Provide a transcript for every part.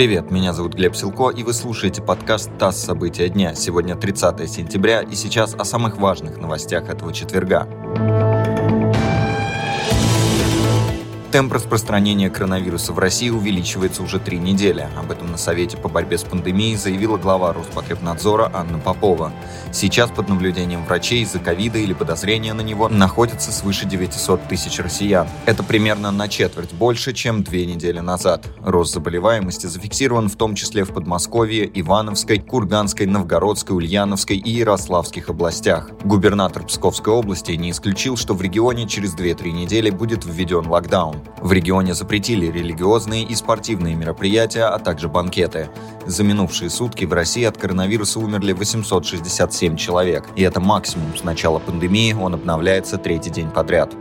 Привет, меня зовут Глеб Силко, и вы слушаете подкаст «ТАСС. События дня». Сегодня 30 сентября, и сейчас о самых важных новостях этого четверга. Темп распространения коронавируса в России увеличивается уже три недели. Об этом на Совете по борьбе с пандемией заявила глава Роспотребнадзора Анна Попова. Сейчас под наблюдением врачей из-за ковида или подозрения на него находится свыше 900 тысяч россиян. Это примерно на четверть больше, чем две недели назад. Рост заболеваемости зафиксирован в том числе в Подмосковье, Ивановской, Курганской, Новгородской, Ульяновской и Ярославских областях. Губернатор Псковской области не исключил, что в регионе через 2-3 недели будет введен локдаун. В регионе запретили религиозные и спортивные мероприятия, а также банкеты. За минувшие сутки в России от коронавируса умерли 867 человек, и это максимум с начала пандемии, он обновляется третий день подряд.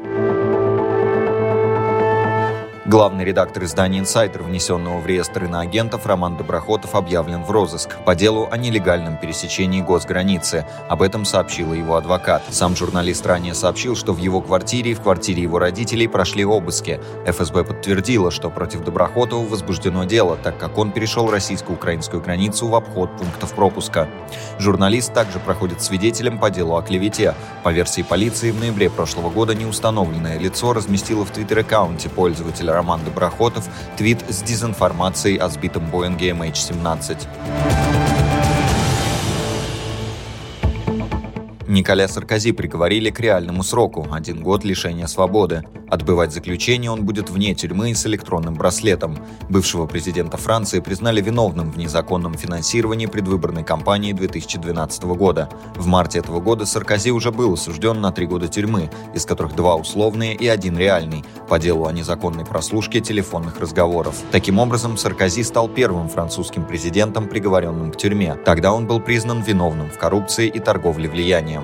Главный редактор издания «Инсайдер», внесенного в реестр иноагентов, Роман Доброхотов объявлен в розыск по делу о нелегальном пересечении госграницы. Об этом сообщила его адвокат. Сам журналист ранее сообщил, что в его квартире и в квартире его родителей прошли обыски. ФСБ подтвердила, что против Доброхотова возбуждено дело, так как он перешел российско-украинскую границу в обход пунктов пропуска. Журналист также проходит свидетелем по делу о клевете. По версии полиции, в ноябре прошлого года неустановленное лицо разместило в твиттер-аккаунте пользователя Роман Доброхотов твит с дезинформацией о сбитом Боинге MH17. Николя Саркози приговорили к реальному сроку – один год лишения свободы. Отбывать заключение он будет вне тюрьмы с электронным браслетом. Бывшего президента Франции признали виновным в незаконном финансировании предвыборной кампании 2012 года. В марте этого года Саркози уже был осужден на три года тюрьмы, из которых два условные и один реальный, по делу о незаконной прослушке телефонных разговоров. Таким образом, Саркози стал первым французским президентом, приговоренным к тюрьме. Тогда он был признан виновным в коррупции и торговле влиянием.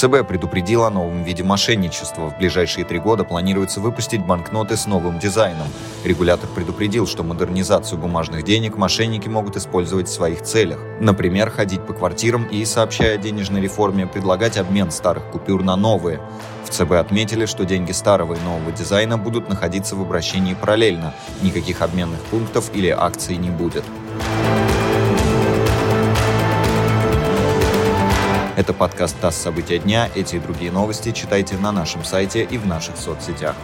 ЦБ предупредил о новом виде мошенничества. В ближайшие три года планируется выпустить банкноты с новым дизайном. Регулятор предупредил, что модернизацию бумажных денег мошенники могут использовать в своих целях. Например, ходить по квартирам и, сообщая о денежной реформе, предлагать обмен старых купюр на новые. В ЦБ отметили, что деньги старого и нового дизайна будут находиться в обращении параллельно. Никаких обменных пунктов или акций не будет. Это подкаст «ТАСС. События дня». Эти и другие новости читайте на нашем сайте и в наших соцсетях.